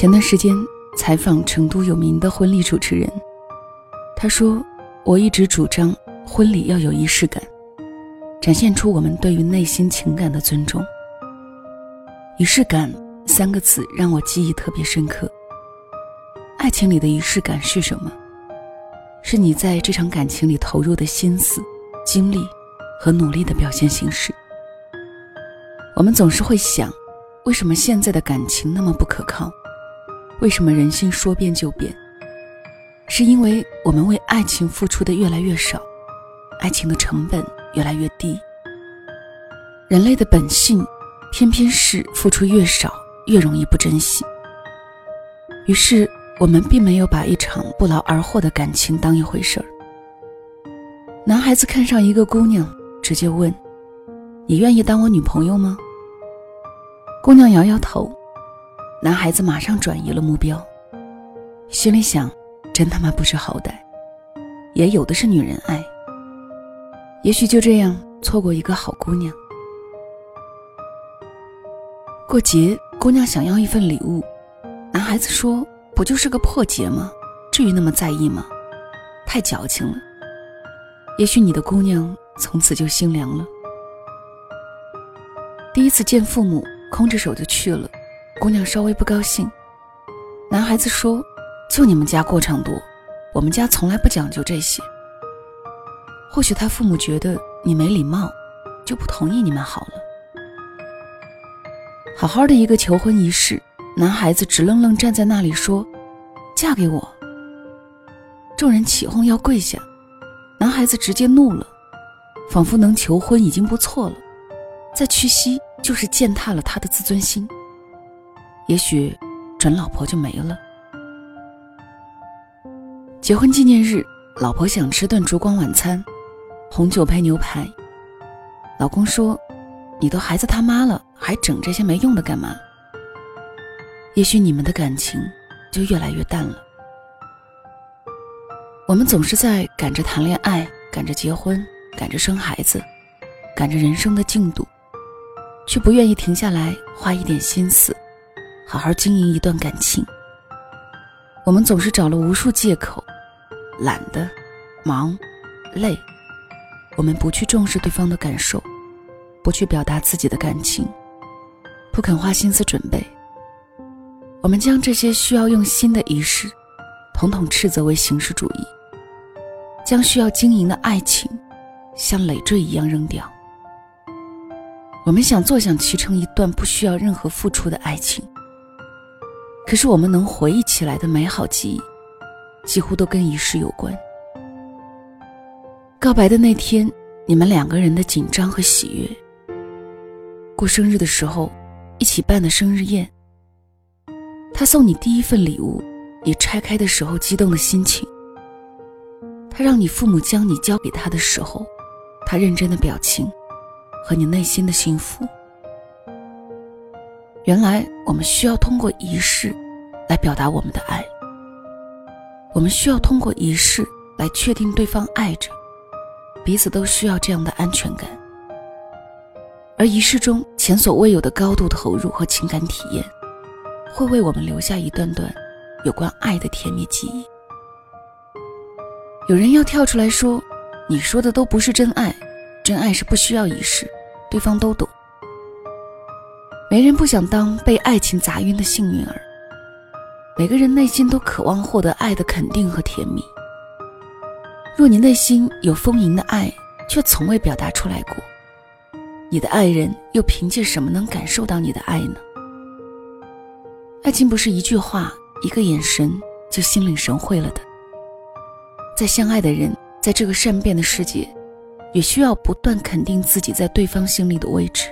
前段时间采访成都有名的婚礼主持人，他说：“我一直主张婚礼要有仪式感，展现出我们对于内心情感的尊重。”仪式感三个字让我记忆特别深刻。爱情里的仪式感是什么？是你在这场感情里投入的心思、精力和努力的表现形式。我们总是会想，为什么现在的感情那么不可靠？为什么人性说变就变？是因为我们为爱情付出的越来越少，爱情的成本越来越低。人类的本性，偏偏是付出越少越容易不珍惜。于是，我们并没有把一场不劳而获的感情当一回事儿。男孩子看上一个姑娘，直接问：“你愿意当我女朋友吗？”姑娘摇摇头。男孩子马上转移了目标，心里想：真他妈不识好歹，也有的是女人爱。也许就这样错过一个好姑娘。过节，姑娘想要一份礼物，男孩子说：“不就是个破节吗？至于那么在意吗？太矫情了。”也许你的姑娘从此就心凉了。第一次见父母，空着手就去了。姑娘稍微不高兴，男孩子说：“就你们家过场多，我们家从来不讲究这些。或许他父母觉得你没礼貌，就不同意你们好了。”好好的一个求婚仪式，男孩子直愣愣站在那里说：“嫁给我。”众人起哄要跪下，男孩子直接怒了，仿佛能求婚已经不错了，再屈膝就是践踏了他的自尊心。也许，准老婆就没了。结婚纪念日，老婆想吃顿烛光晚餐，红酒配牛排。老公说：“你都孩子他妈了，还整这些没用的干嘛？”也许你们的感情就越来越淡了。我们总是在赶着谈恋爱，赶着结婚，赶着生孩子，赶着人生的进度，却不愿意停下来花一点心思。好好经营一段感情。我们总是找了无数借口，懒得、忙、累。我们不去重视对方的感受，不去表达自己的感情，不肯花心思准备。我们将这些需要用心的仪式，统统斥责为形式主义，将需要经营的爱情，像累赘一样扔掉。我们想坐享其成一段不需要任何付出的爱情。可是我们能回忆起来的美好记忆，几乎都跟仪式有关。告白的那天，你们两个人的紧张和喜悦；过生日的时候，一起办的生日宴；他送你第一份礼物，你拆开的时候激动的心情；他让你父母将你交给他的时候，他认真的表情，和你内心的幸福。原来我们需要通过仪式来表达我们的爱。我们需要通过仪式来确定对方爱着，彼此都需要这样的安全感。而仪式中前所未有的高度投入和情感体验，会为我们留下一段段有关爱的甜蜜记忆。有人要跳出来说：“你说的都不是真爱，真爱是不需要仪式，对方都懂。”没人不想当被爱情砸晕的幸运儿。每个人内心都渴望获得爱的肯定和甜蜜。若你内心有丰盈的爱，却从未表达出来过，你的爱人又凭借什么能感受到你的爱呢？爱情不是一句话、一个眼神就心领神会了的。再相爱的人，在这个善变的世界，也需要不断肯定自己在对方心里的位置。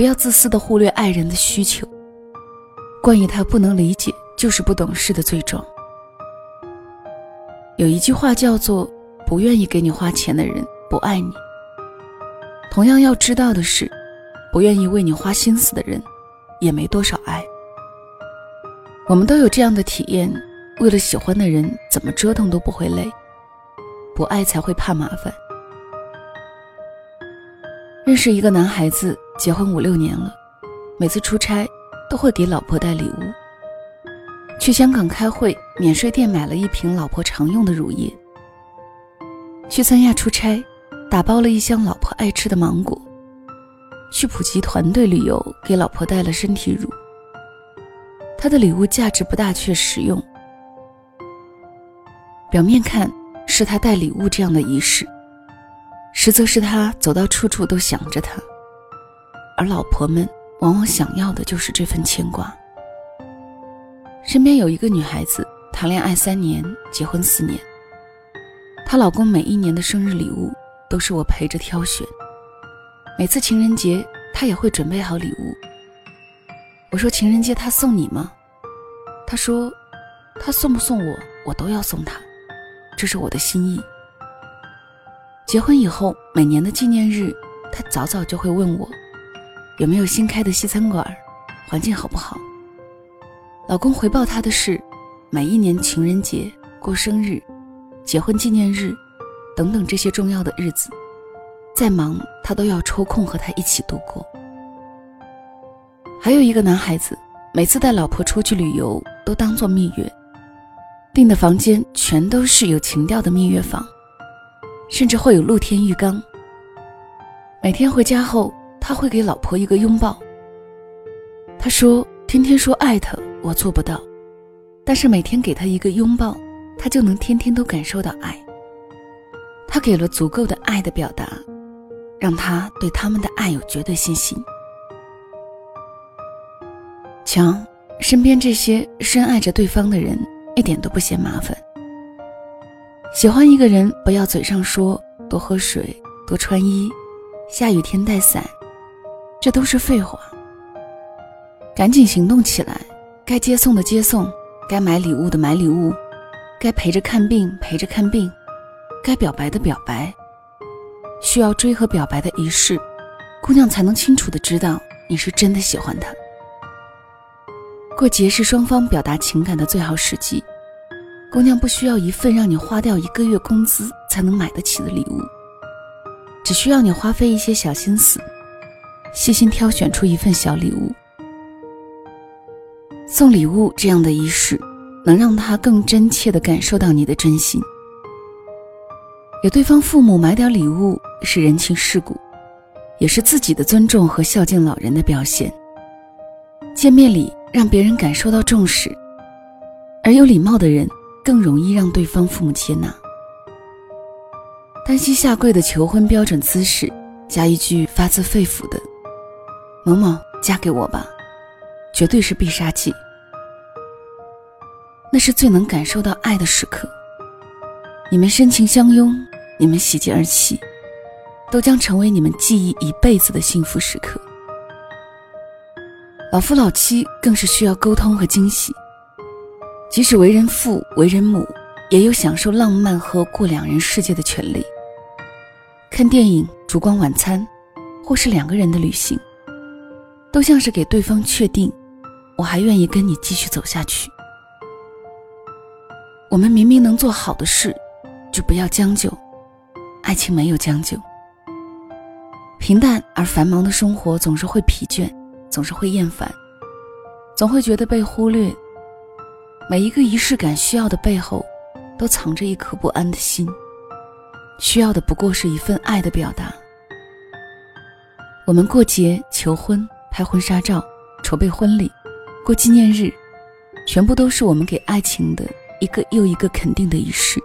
不要自私的忽略爱人的需求。关于他不能理解，就是不懂事的罪状。有一句话叫做“不愿意给你花钱的人不爱你”。同样要知道的是，不愿意为你花心思的人，也没多少爱。我们都有这样的体验：为了喜欢的人，怎么折腾都不会累；不爱才会怕麻烦。认识一个男孩子。结婚五六年了，每次出差都会给老婆带礼物，去香港开会，免税店买了一瓶老婆常用的乳液。去三亚出差，打包了一箱老婆爱吃的芒果。去普吉团队旅游，给老婆带了身体乳。他的礼物价值不大，却实用。表面看是他带礼物这样的仪式，实则是他走到处处都想着他。而老婆们往往想要的就是这份牵挂。身边有一个女孩子，谈恋爱三年，结婚四年。她老公每一年的生日礼物都是我陪着挑选。每次情人节，她也会准备好礼物。我说情人节他送你吗？她说，他送不送我，我都要送他，这是我的心意。结婚以后，每年的纪念日，她早早就会问我。有没有新开的西餐馆？环境好不好？老公回报她的是，每一年情人节、过生日、结婚纪念日等等这些重要的日子，再忙他都要抽空和她一起度过。还有一个男孩子，每次带老婆出去旅游都当做蜜月，订的房间全都是有情调的蜜月房，甚至会有露天浴缸。每天回家后。他会给老婆一个拥抱。他说：“天天说爱他，我做不到，但是每天给他一个拥抱，他就能天天都感受到爱。他给了足够的爱的表达，让他对他们的爱有绝对信心。瞧，身边这些深爱着对方的人一点都不嫌麻烦。喜欢一个人，不要嘴上说多喝水、多穿衣，下雨天带伞。”这都是废话，赶紧行动起来！该接送的接送，该买礼物的买礼物，该陪着看病陪着看病，该表白的表白。需要追和表白的仪式，姑娘才能清楚的知道你是真的喜欢他。过节是双方表达情感的最好时机，姑娘不需要一份让你花掉一个月工资才能买得起的礼物，只需要你花费一些小心思。细心挑选出一份小礼物，送礼物这样的仪式，能让他更真切地感受到你的真心。给对方父母买点礼物是人情世故，也是自己的尊重和孝敬老人的表现。见面礼让别人感受到重视，而有礼貌的人更容易让对方父母接纳。单膝下跪的求婚标准姿势，加一句发自肺腑的。某某，嫁给我吧，绝对是必杀技。那是最能感受到爱的时刻。你们深情相拥，你们喜极而泣，都将成为你们记忆一辈子的幸福时刻。老夫老妻更是需要沟通和惊喜。即使为人父、为人母，也有享受浪漫和过两人世界的权利。看电影、烛光晚餐，或是两个人的旅行。都像是给对方确定，我还愿意跟你继续走下去。我们明明能做好的事，就不要将就。爱情没有将就。平淡而繁忙的生活总是会疲倦，总是会厌烦，总会觉得被忽略。每一个仪式感需要的背后，都藏着一颗不安的心。需要的不过是一份爱的表达。我们过节求婚。拍婚纱照，筹备婚礼，过纪念日，全部都是我们给爱情的一个又一个肯定的仪式。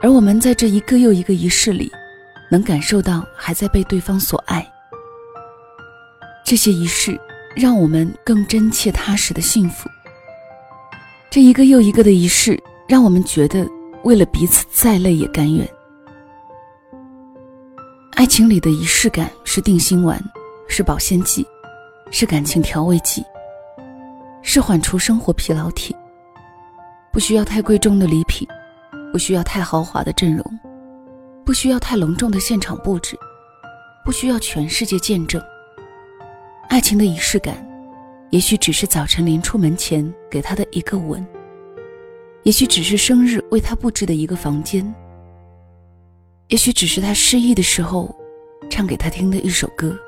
而我们在这一个又一个仪式里，能感受到还在被对方所爱。这些仪式让我们更真切踏实的幸福。这一个又一个的仪式，让我们觉得为了彼此再累也甘愿。爱情里的仪式感是定心丸。是保鲜剂，是感情调味剂，是缓除生活疲劳体。不需要太贵重的礼品，不需要太豪华的阵容，不需要太隆重的现场布置，不需要全世界见证。爱情的仪式感，也许只是早晨临出门前给他的一个吻，也许只是生日为他布置的一个房间，也许只是他失意的时候唱给他听的一首歌。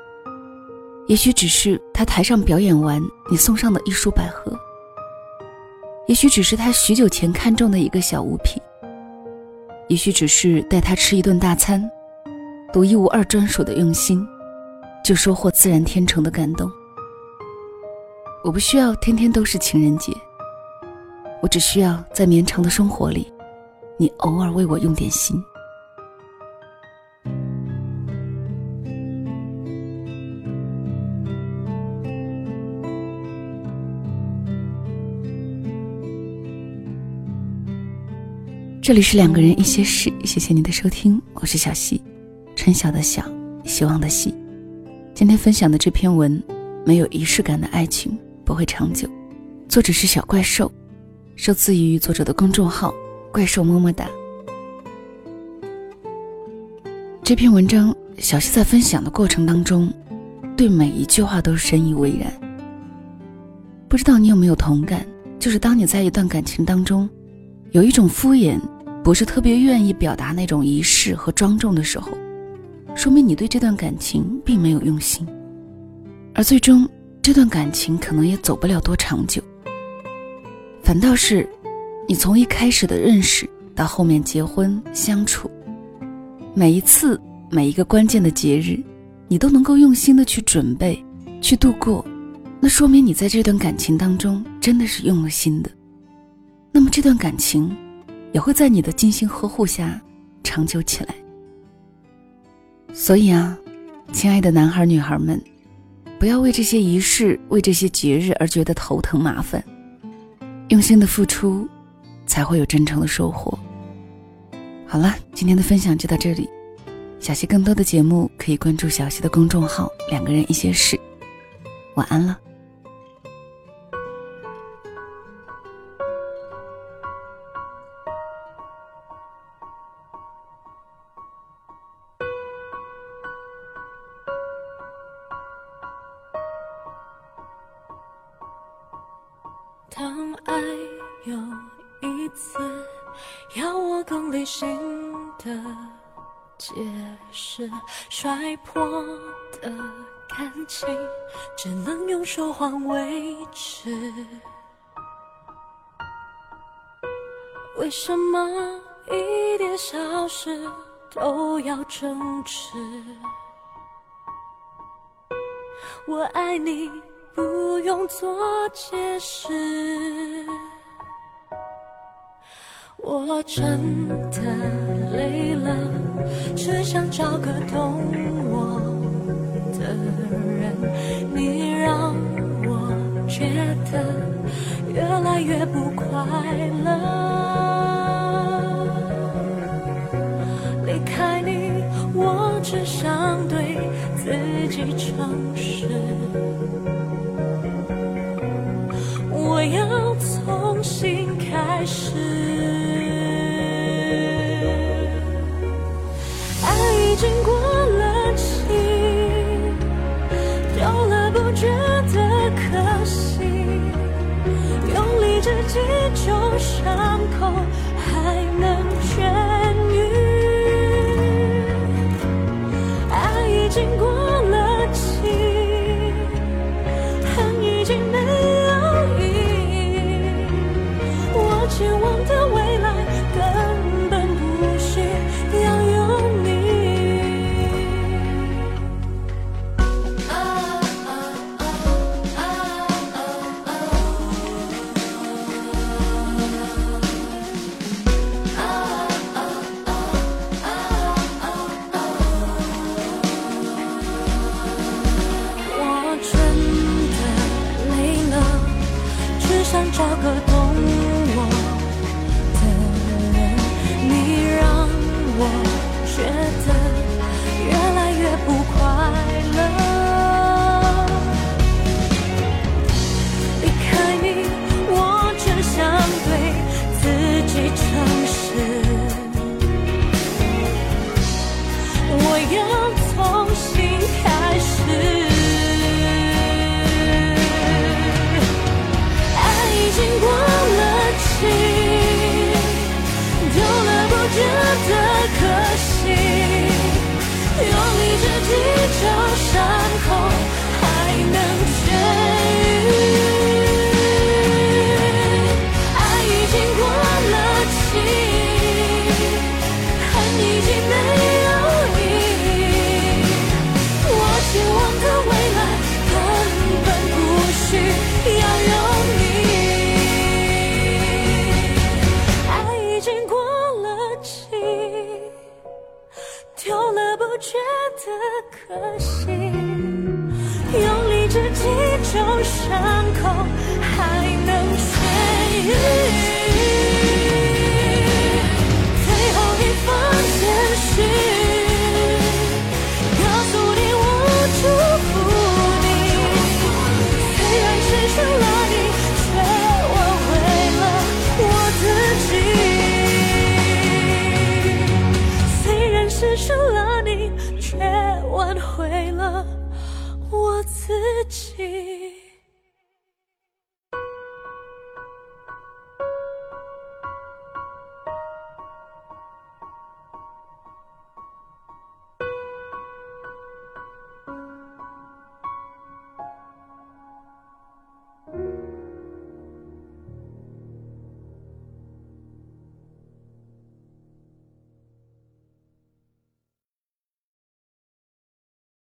也许只是他台上表演完，你送上的一束百合；也许只是他许久前看中的一个小物品，也许只是带他吃一顿大餐，独一无二专属的用心，就收获自然天成的感动。我不需要天天都是情人节，我只需要在绵长的生活里，你偶尔为我用点心。这里是两个人一些事，谢谢你的收听，我是小溪，春晓的晓，希望的希。今天分享的这篇文，没有仪式感的爱情不会长久。作者是小怪兽，受自于作者的公众号“怪兽么么哒”。这篇文章，小溪在分享的过程当中，对每一句话都深以为然。不知道你有没有同感？就是当你在一段感情当中，有一种敷衍。不是特别愿意表达那种仪式和庄重的时候，说明你对这段感情并没有用心，而最终这段感情可能也走不了多长久。反倒是，你从一开始的认识到后面结婚相处，每一次每一个关键的节日，你都能够用心的去准备，去度过，那说明你在这段感情当中真的是用了心的。那么这段感情。也会在你的精心呵护下长久起来。所以啊，亲爱的男孩女孩们，不要为这些仪式、为这些节日而觉得头疼麻烦。用心的付出，才会有真诚的收获。好了，今天的分享就到这里。小溪更多的节目可以关注小溪的公众号“两个人一些事”。晚安了。次要我更理性的解释，摔破的感情只能用说谎维持。为什么一点小事都要争执？我爱你。不用做解释，我真的累了，只想找个懂我的人。你让我觉得越来越不快乐，离开你，我只想对自己诚实。经过我觉得可惜，用力之际就伤口还能痊愈。自己。